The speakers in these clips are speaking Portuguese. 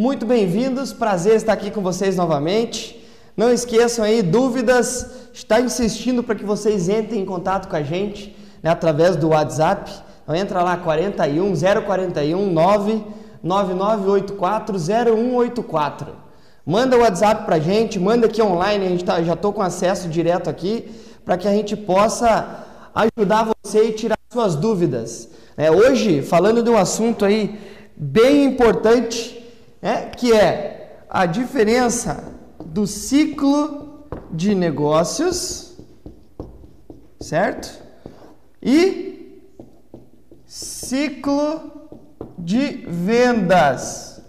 Muito bem-vindos, prazer estar aqui com vocês novamente. Não esqueçam aí, dúvidas, está insistindo para que vocês entrem em contato com a gente né, através do WhatsApp. Então entra lá 41 041 9 9984 0184. Manda o WhatsApp para a gente, manda aqui online, a gente tá, já estou com acesso direto aqui, para que a gente possa ajudar você e tirar suas dúvidas. É, hoje, falando de um assunto aí bem importante, é, que é a diferença do ciclo de negócios, certo? E ciclo de vendas.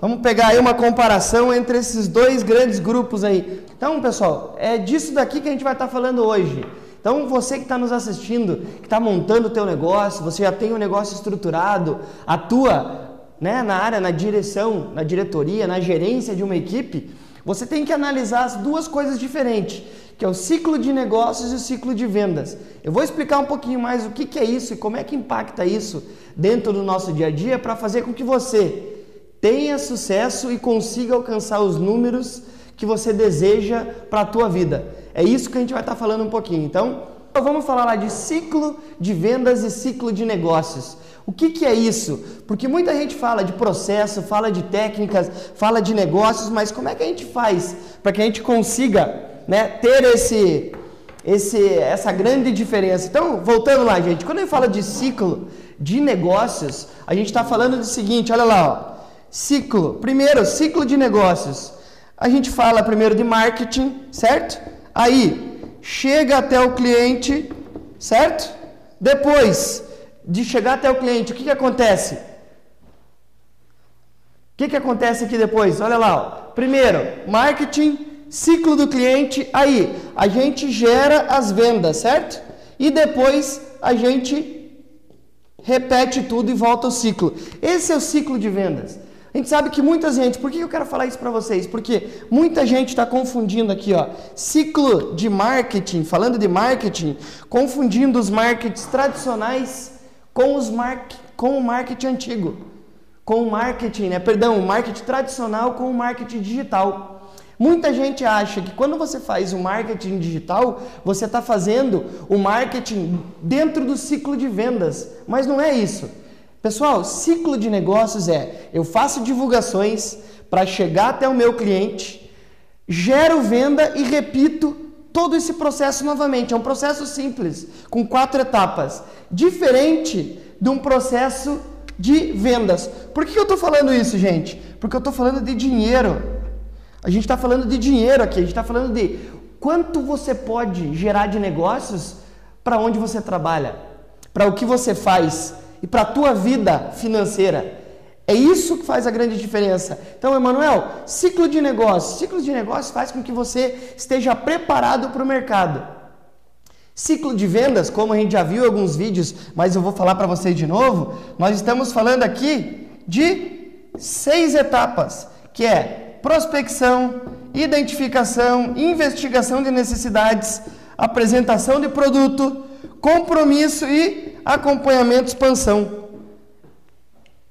Vamos pegar aí uma comparação entre esses dois grandes grupos aí. Então, pessoal, é disso daqui que a gente vai estar falando hoje. Então, você que está nos assistindo, que está montando o teu negócio, você já tem um negócio estruturado, atua né, na área, na direção, na diretoria, na gerência de uma equipe, você tem que analisar as duas coisas diferentes, que é o ciclo de negócios e o ciclo de vendas. Eu vou explicar um pouquinho mais o que, que é isso e como é que impacta isso dentro do nosso dia a dia para fazer com que você tenha sucesso e consiga alcançar os números que você deseja para a tua vida. É isso que a gente vai estar tá falando um pouquinho. Então, vamos falar lá de ciclo de vendas e ciclo de negócios. O que, que é isso? Porque muita gente fala de processo, fala de técnicas, fala de negócios, mas como é que a gente faz para que a gente consiga né, ter esse, esse, essa grande diferença? Então, voltando lá, gente, quando a gente fala de ciclo de negócios, a gente está falando do seguinte: olha lá, ó, ciclo. Primeiro, ciclo de negócios. A gente fala primeiro de marketing, certo? Aí, chega até o cliente, certo? Depois de chegar até o cliente, o que, que acontece? O que, que acontece aqui depois? Olha lá. Ó. Primeiro, marketing, ciclo do cliente. Aí, a gente gera as vendas, certo? E depois a gente repete tudo e volta ao ciclo. Esse é o ciclo de vendas. A gente sabe que muita gente, por que eu quero falar isso para vocês? Porque muita gente está confundindo aqui, ó, ciclo de marketing, falando de marketing, confundindo os marketings tradicionais com os mar... com o marketing antigo, com o marketing, né? Perdão, o marketing tradicional com o marketing digital. Muita gente acha que quando você faz o marketing digital, você está fazendo o marketing dentro do ciclo de vendas, mas não é isso. Pessoal, ciclo de negócios é eu faço divulgações para chegar até o meu cliente, gero venda e repito todo esse processo novamente. É um processo simples, com quatro etapas, diferente de um processo de vendas. Por que eu estou falando isso, gente? Porque eu estou falando de dinheiro. A gente está falando de dinheiro aqui, a gente está falando de quanto você pode gerar de negócios para onde você trabalha, para o que você faz e para a tua vida financeira. É isso que faz a grande diferença. Então, Emanuel, ciclo de negócio. Ciclo de negócio faz com que você esteja preparado para o mercado. Ciclo de vendas, como a gente já viu em alguns vídeos, mas eu vou falar para vocês de novo, nós estamos falando aqui de seis etapas, que é prospecção, identificação, investigação de necessidades, apresentação de produto, compromisso e acompanhamento, expansão.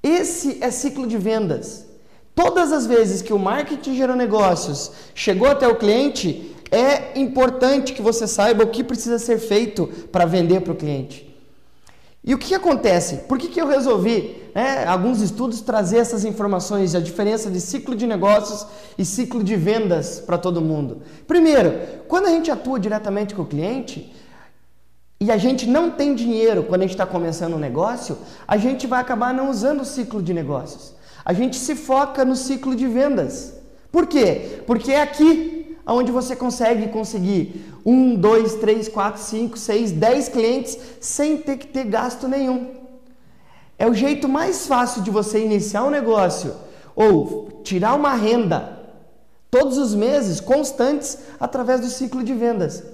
Esse é ciclo de vendas. Todas as vezes que o marketing gerou negócios chegou até o cliente, é importante que você saiba o que precisa ser feito para vender para o cliente. E o que acontece? Por que, que eu resolvi, né, alguns estudos, trazer essas informações, a diferença de ciclo de negócios e ciclo de vendas para todo mundo? Primeiro, quando a gente atua diretamente com o cliente, e a gente não tem dinheiro quando a gente está começando um negócio, a gente vai acabar não usando o ciclo de negócios. A gente se foca no ciclo de vendas. Por quê? Porque é aqui onde você consegue conseguir um, dois, três, quatro, cinco, seis, dez clientes sem ter que ter gasto nenhum. É o jeito mais fácil de você iniciar um negócio ou tirar uma renda todos os meses constantes através do ciclo de vendas.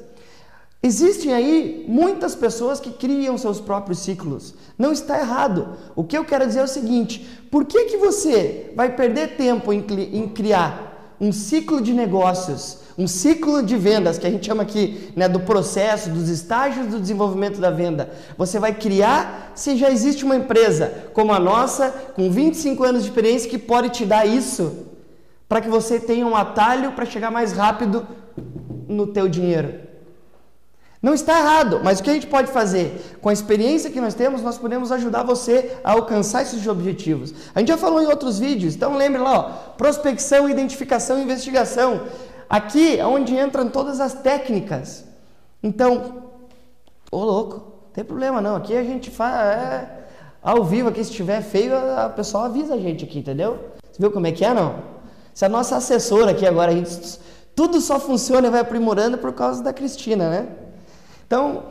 Existem aí muitas pessoas que criam seus próprios ciclos. Não está errado. O que eu quero dizer é o seguinte: por que, que você vai perder tempo em, em criar um ciclo de negócios, um ciclo de vendas, que a gente chama aqui né, do processo, dos estágios do desenvolvimento da venda. Você vai criar se já existe uma empresa como a nossa, com 25 anos de experiência, que pode te dar isso, para que você tenha um atalho para chegar mais rápido no teu dinheiro. Não está errado, mas o que a gente pode fazer? Com a experiência que nós temos, nós podemos ajudar você a alcançar esses objetivos. A gente já falou em outros vídeos, então lembre lá, ó, prospecção, identificação e investigação. Aqui é onde entram todas as técnicas. Então, ô louco, não tem problema não. Aqui a gente faz é, ao vivo, aqui se estiver feio, a pessoa avisa a gente aqui, entendeu? Você viu como é que é, não? Se a nossa assessora aqui agora, a gente, tudo só funciona e vai aprimorando por causa da Cristina, né? Então,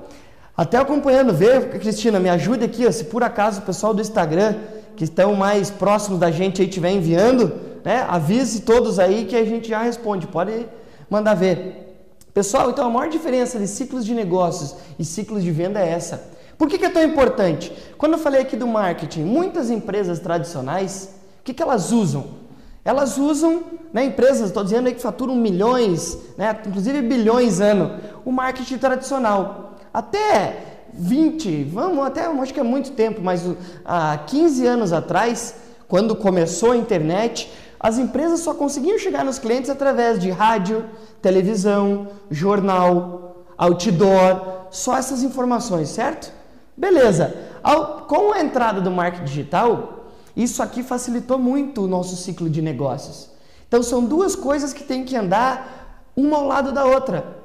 até acompanhando, vê, Cristina, me ajude aqui, ó, se por acaso o pessoal do Instagram, que estão mais próximos da gente aí, estiver enviando, né? Avise todos aí que a gente já responde. Pode mandar ver. Pessoal, então a maior diferença de ciclos de negócios e ciclos de venda é essa. Por que, que é tão importante? Quando eu falei aqui do marketing, muitas empresas tradicionais, o que, que elas usam? Elas usam, né, empresas, estou dizendo aí que faturam milhões, né, inclusive bilhões ano, o marketing tradicional. Até 20, vamos, até acho que é muito tempo, mas há 15 anos atrás, quando começou a internet, as empresas só conseguiam chegar nos clientes através de rádio, televisão, jornal, outdoor, só essas informações, certo? Beleza. Ao, com a entrada do marketing digital, isso aqui facilitou muito o nosso ciclo de negócios. Então são duas coisas que têm que andar uma ao lado da outra.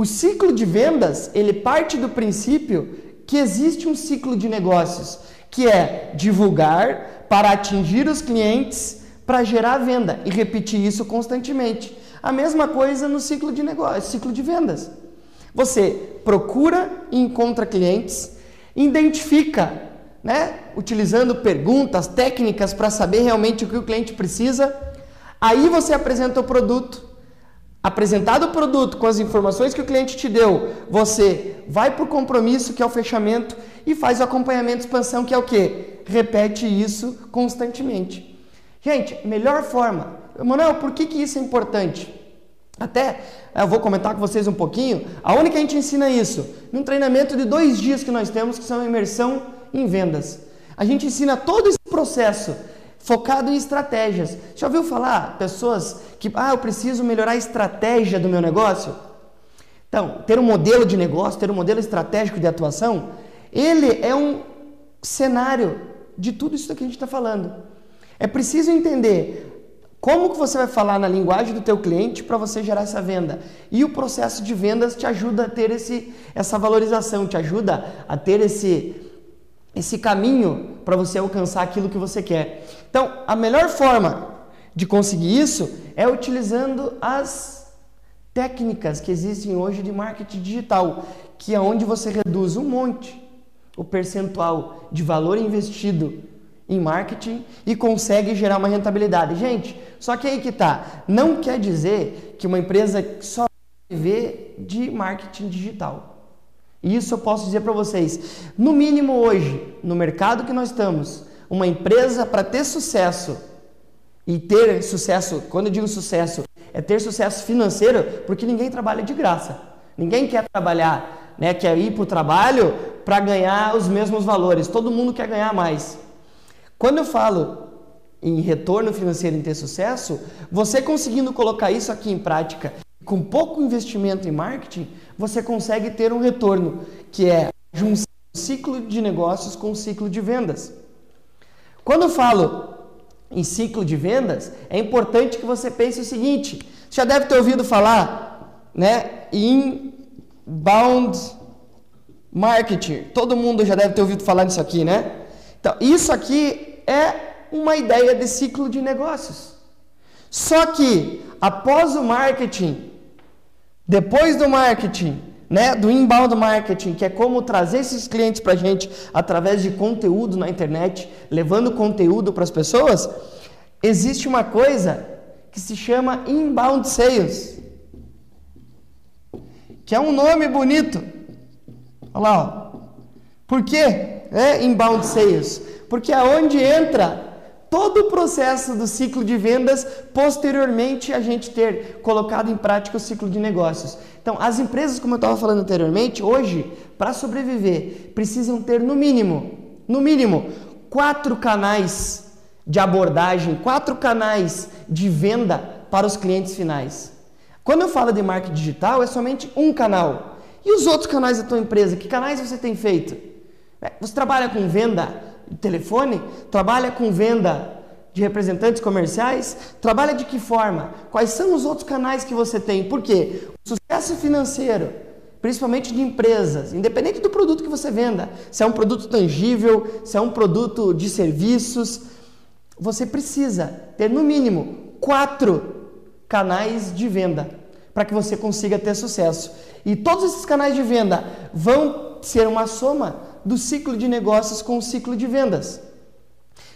O ciclo de vendas, ele parte do princípio que existe um ciclo de negócios, que é divulgar para atingir os clientes para gerar venda e repetir isso constantemente. A mesma coisa no ciclo de negócio, ciclo de vendas. Você procura e encontra clientes, identifica, né, utilizando perguntas, técnicas para saber realmente o que o cliente precisa. Aí você apresenta o produto. Apresentado o produto com as informações que o cliente te deu, você vai para o compromisso, que é o fechamento, e faz o acompanhamento expansão, que é o que? Repete isso constantemente. Gente, melhor forma. Manuel, por que, que isso é importante? Até eu vou comentar com vocês um pouquinho. Aonde que a gente ensina isso? Num treinamento de dois dias que nós temos, que são imersão em vendas. A gente ensina todo esse processo focado em estratégias. Já ouviu falar pessoas que, ah, eu preciso melhorar a estratégia do meu negócio? Então, ter um modelo de negócio, ter um modelo estratégico de atuação, ele é um cenário de tudo isso que a gente está falando. É preciso entender como que você vai falar na linguagem do teu cliente para você gerar essa venda. E o processo de vendas te ajuda a ter esse, essa valorização, te ajuda a ter esse, esse caminho para você alcançar aquilo que você quer. Então, a melhor forma de conseguir isso é utilizando as técnicas que existem hoje de marketing digital, que é onde você reduz um monte o percentual de valor investido em marketing e consegue gerar uma rentabilidade. Gente, só que aí que tá. Não quer dizer que uma empresa só viver de marketing digital. Isso eu posso dizer para vocês. No mínimo hoje, no mercado que nós estamos, uma empresa para ter sucesso e ter sucesso, quando eu digo sucesso, é ter sucesso financeiro, porque ninguém trabalha de graça. Ninguém quer trabalhar, né, quer ir para o trabalho para ganhar os mesmos valores. Todo mundo quer ganhar mais. Quando eu falo em retorno financeiro em ter sucesso, você conseguindo colocar isso aqui em prática, com pouco investimento em marketing, você consegue ter um retorno, que é junção ciclo de negócios com ciclo de vendas. Quando eu falo em ciclo de vendas, é importante que você pense o seguinte: você já deve ter ouvido falar, né, inbound marketing. Todo mundo já deve ter ouvido falar nisso aqui, né? Então, isso aqui é uma ideia de ciclo de negócios. Só que após o marketing, depois do marketing, né, do inbound marketing, que é como trazer esses clientes para a gente através de conteúdo na internet, levando conteúdo para as pessoas, existe uma coisa que se chama inbound sales, que é um nome bonito. Olha lá, ó. por quê? É inbound sales porque aonde entra todo o processo do ciclo de vendas, posteriormente a gente ter colocado em prática o ciclo de negócios. Então, as empresas, como eu estava falando anteriormente, hoje, para sobreviver, precisam ter no mínimo, no mínimo, quatro canais de abordagem, quatro canais de venda para os clientes finais. Quando eu falo de marketing digital, é somente um canal. E os outros canais da tua empresa? Que canais você tem feito? É, você trabalha com venda telefone? Trabalha com venda de representantes comerciais? Trabalha de que forma? Quais são os outros canais que você tem? Por quê? O sucesso financeiro, principalmente de empresas, independente do produto que você venda, se é um produto tangível, se é um produto de serviços, você precisa ter no mínimo quatro canais de venda para que você consiga ter sucesso. E todos esses canais de venda vão ser uma soma do ciclo de negócios com o ciclo de vendas.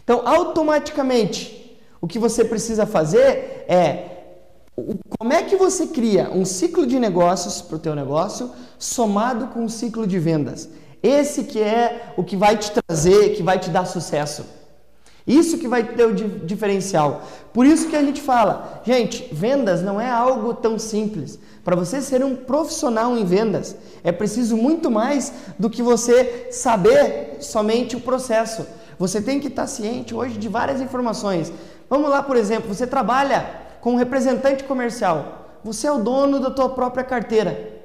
Então, automaticamente, o que você precisa fazer é como é que você cria um ciclo de negócios para o teu negócio somado com um ciclo de vendas. Esse que é o que vai te trazer, que vai te dar sucesso. Isso que vai ter o diferencial. Por isso que a gente fala, gente, vendas não é algo tão simples. Para você ser um profissional em vendas, é preciso muito mais do que você saber somente o processo. Você tem que estar ciente hoje de várias informações. Vamos lá, por exemplo, você trabalha com um representante comercial. Você é o dono da tua própria carteira.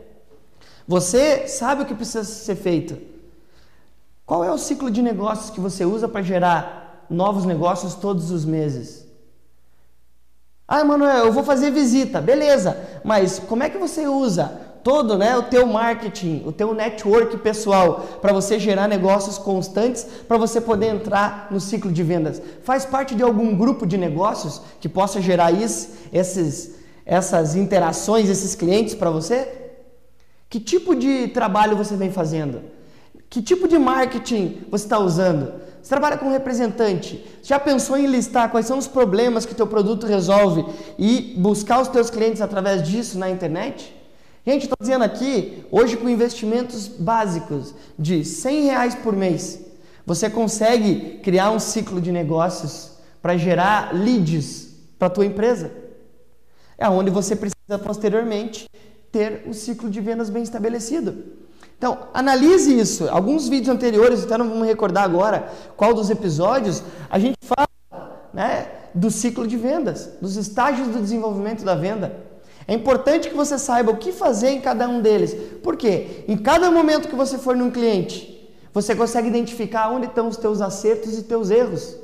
Você sabe o que precisa ser feito. Qual é o ciclo de negócios que você usa para gerar novos negócios todos os meses. Ah, Emanuel, eu vou fazer visita, beleza. Mas como é que você usa todo, né, o teu marketing, o teu network pessoal para você gerar negócios constantes, para você poder entrar no ciclo de vendas? Faz parte de algum grupo de negócios que possa gerar isso, esses, essas interações, esses clientes para você? Que tipo de trabalho você vem fazendo? Que tipo de marketing você está usando? Você trabalha com representante. Já pensou em listar quais são os problemas que teu produto resolve e buscar os teus clientes através disso na internet? Gente, estou dizendo aqui, hoje com investimentos básicos de 100 reais por mês, você consegue criar um ciclo de negócios para gerar leads para tua empresa. É onde você precisa posteriormente ter o ciclo de vendas bem estabelecido. Então, analise isso. Alguns vídeos anteriores, até não vamos recordar agora qual dos episódios, a gente fala né, do ciclo de vendas, dos estágios do desenvolvimento da venda. É importante que você saiba o que fazer em cada um deles. Por quê? Em cada momento que você for num cliente, você consegue identificar onde estão os teus acertos e teus erros.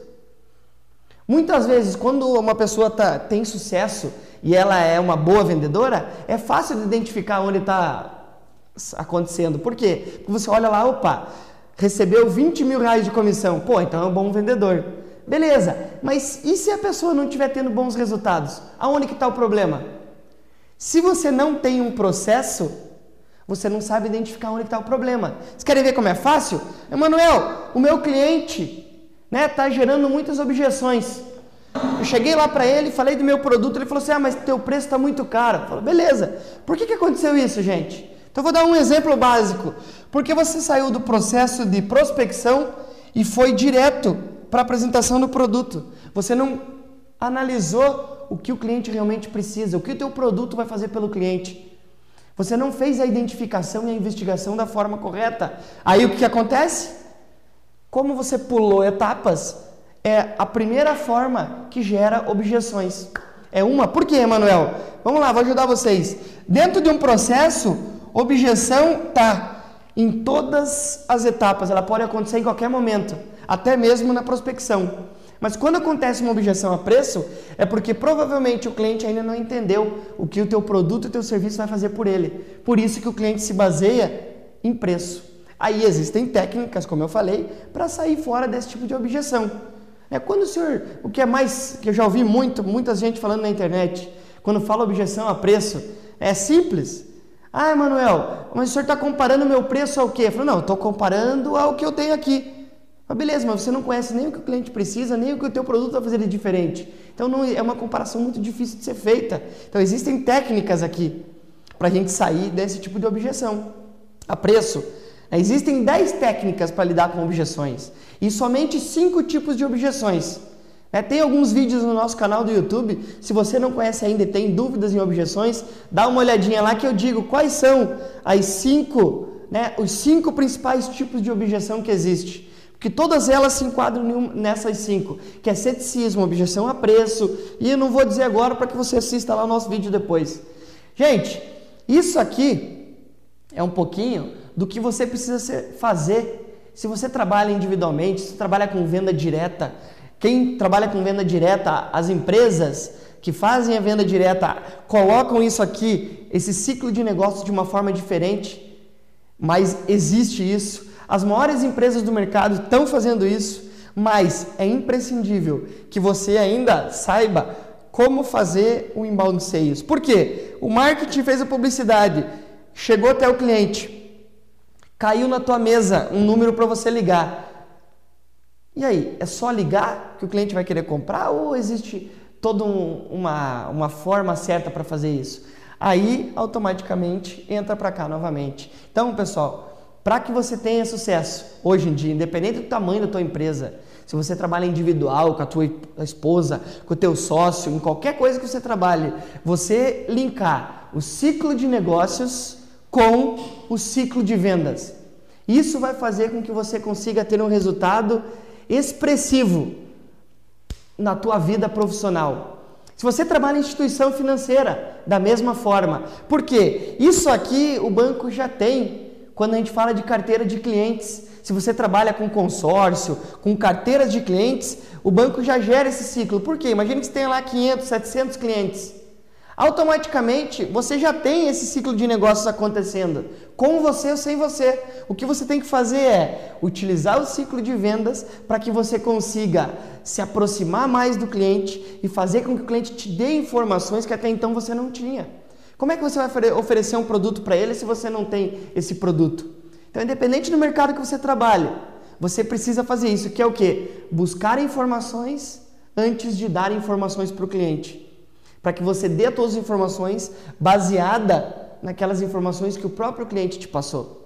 Muitas vezes, quando uma pessoa tá, tem sucesso e ela é uma boa vendedora, é fácil de identificar onde está acontecendo. Por quê? Porque você olha lá, opa, recebeu 20 mil reais de comissão. Pô, então é um bom vendedor. Beleza, mas e se a pessoa não estiver tendo bons resultados? Aonde que está o problema? Se você não tem um processo, você não sabe identificar onde está o problema. Vocês querem ver como é fácil? Emanuel, o meu cliente né, tá gerando muitas objeções. Eu cheguei lá para ele, falei do meu produto, ele falou assim: Ah, mas teu preço está muito caro. Eu beleza. Por que, que aconteceu isso, gente? Então vou dar um exemplo básico. Porque você saiu do processo de prospecção e foi direto para a apresentação do produto. Você não analisou o que o cliente realmente precisa, o que o teu produto vai fazer pelo cliente. Você não fez a identificação e a investigação da forma correta. Aí o que acontece? Como você pulou etapas, é a primeira forma que gera objeções. É uma. Por quê, Emanuel? Vamos lá, vou ajudar vocês. Dentro de um processo, Objeção tá em todas as etapas, ela pode acontecer em qualquer momento, até mesmo na prospecção. Mas quando acontece uma objeção a preço, é porque provavelmente o cliente ainda não entendeu o que o teu produto e o teu serviço vai fazer por ele. Por isso que o cliente se baseia em preço. Aí existem técnicas, como eu falei, para sair fora desse tipo de objeção. É quando o senhor, o que é mais que eu já ouvi muito, muita gente falando na internet, quando fala objeção a preço, é simples. Ah, Emanuel, mas o senhor está comparando meu preço ao quê? Eu falei, não, estou comparando ao que eu tenho aqui. Mas beleza, mas você não conhece nem o que o cliente precisa, nem o que o teu produto vai fazer de diferente. Então não, é uma comparação muito difícil de ser feita. Então existem técnicas aqui para a gente sair desse tipo de objeção. A preço. Existem 10 técnicas para lidar com objeções e somente 5 tipos de objeções. É, tem alguns vídeos no nosso canal do YouTube. Se você não conhece ainda e tem dúvidas e objeções, dá uma olhadinha lá que eu digo quais são as cinco, né, os cinco principais tipos de objeção que existe. Porque todas elas se enquadram nessas cinco, que é ceticismo, objeção a preço, e eu não vou dizer agora para que você assista lá o nosso vídeo depois. Gente, isso aqui é um pouquinho do que você precisa fazer se você trabalha individualmente, se você trabalha com venda direta. Quem trabalha com venda direta, as empresas que fazem a venda direta colocam isso aqui, esse ciclo de negócio de uma forma diferente, mas existe isso. As maiores empresas do mercado estão fazendo isso, mas é imprescindível que você ainda saiba como fazer o inbound sales. Por quê? O marketing fez a publicidade, chegou até o cliente, caiu na tua mesa um número para você ligar. E aí, é só ligar que o cliente vai querer comprar ou existe toda um, uma, uma forma certa para fazer isso? Aí, automaticamente, entra para cá novamente. Então, pessoal, para que você tenha sucesso hoje em dia, independente do tamanho da tua empresa, se você trabalha individual, com a tua esposa, com o teu sócio, em qualquer coisa que você trabalhe, você linkar o ciclo de negócios com o ciclo de vendas. Isso vai fazer com que você consiga ter um resultado expressivo na tua vida profissional. Se você trabalha em instituição financeira, da mesma forma. Por quê? Isso aqui o banco já tem quando a gente fala de carteira de clientes. Se você trabalha com consórcio, com carteiras de clientes, o banco já gera esse ciclo. Por quê? Imagina que você tenha lá 500, 700 clientes. Automaticamente você já tem esse ciclo de negócios acontecendo, com você ou sem você. O que você tem que fazer é utilizar o ciclo de vendas para que você consiga se aproximar mais do cliente e fazer com que o cliente te dê informações que até então você não tinha. Como é que você vai oferecer um produto para ele se você não tem esse produto? Então, independente do mercado que você trabalha, você precisa fazer isso, que é o que? Buscar informações antes de dar informações para o cliente. Para que você dê todas as informações baseada naquelas informações que o próprio cliente te passou.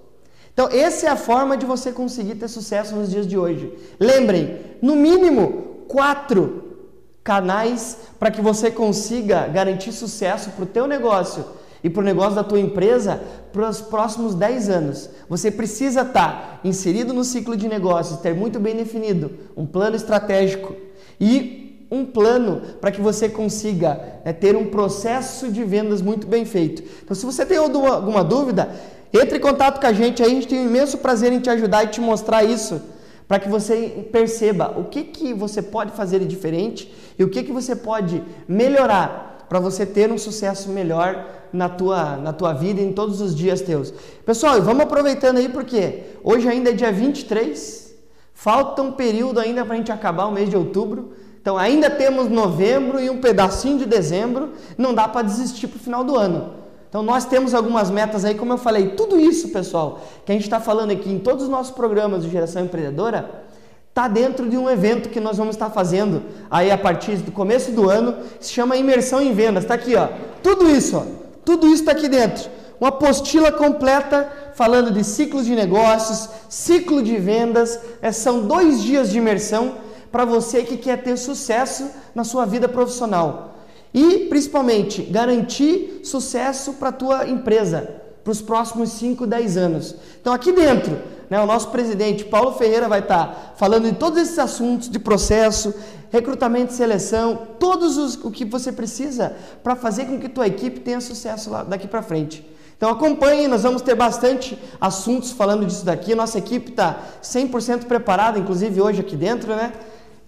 Então, essa é a forma de você conseguir ter sucesso nos dias de hoje. Lembrem, no mínimo quatro canais para que você consiga garantir sucesso para o teu negócio e para o negócio da tua empresa para os próximos 10 anos. Você precisa estar tá inserido no ciclo de negócios, ter muito bem definido um plano estratégico e um plano para que você consiga né, ter um processo de vendas muito bem feito. Então, se você tem alguma dúvida, entre em contato com a gente aí, a gente tem um imenso prazer em te ajudar e te mostrar isso para que você perceba o que, que você pode fazer diferente e o que, que você pode melhorar para você ter um sucesso melhor na tua, na tua vida em todos os dias teus. Pessoal, vamos aproveitando aí porque hoje ainda é dia 23, falta um período ainda para a gente acabar o mês de outubro. Então ainda temos novembro e um pedacinho de dezembro, não dá para desistir para o final do ano. Então nós temos algumas metas aí, como eu falei, tudo isso, pessoal, que a gente está falando aqui em todos os nossos programas de geração empreendedora, está dentro de um evento que nós vamos estar fazendo aí a partir do começo do ano, que se chama Imersão em Vendas. Está aqui, ó. Tudo isso, ó. Tudo isso está aqui dentro. Uma apostila completa falando de ciclos de negócios, ciclo de vendas. É, são dois dias de imersão para você que quer ter sucesso na sua vida profissional. E, principalmente, garantir sucesso para a tua empresa para os próximos 5, 10 anos. Então, aqui dentro, né, o nosso presidente Paulo Ferreira vai estar tá falando de todos esses assuntos de processo, recrutamento e seleção, todos os, o que você precisa para fazer com que tua equipe tenha sucesso lá, daqui para frente. Então acompanhe, nós vamos ter bastante assuntos falando disso daqui. Nossa equipe está 100% preparada, inclusive hoje aqui dentro, né?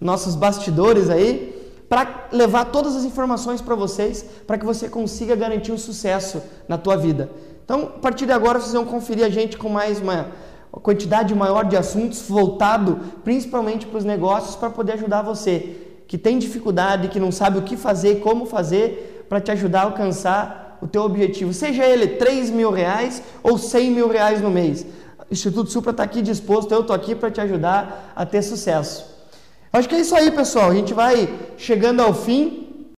Nossos bastidores aí para levar todas as informações para vocês, para que você consiga garantir um sucesso na tua vida. Então, a partir de agora, vocês vão conferir a gente com mais uma quantidade maior de assuntos voltado principalmente para os negócios para poder ajudar você que tem dificuldade, que não sabe o que fazer, como fazer, para te ajudar a alcançar o teu objetivo, seja ele 3 mil reais ou 100 mil reais no mês. O Instituto Supra está aqui disposto, eu estou aqui para te ajudar a ter sucesso. Acho que é isso aí, pessoal. A gente vai chegando ao fim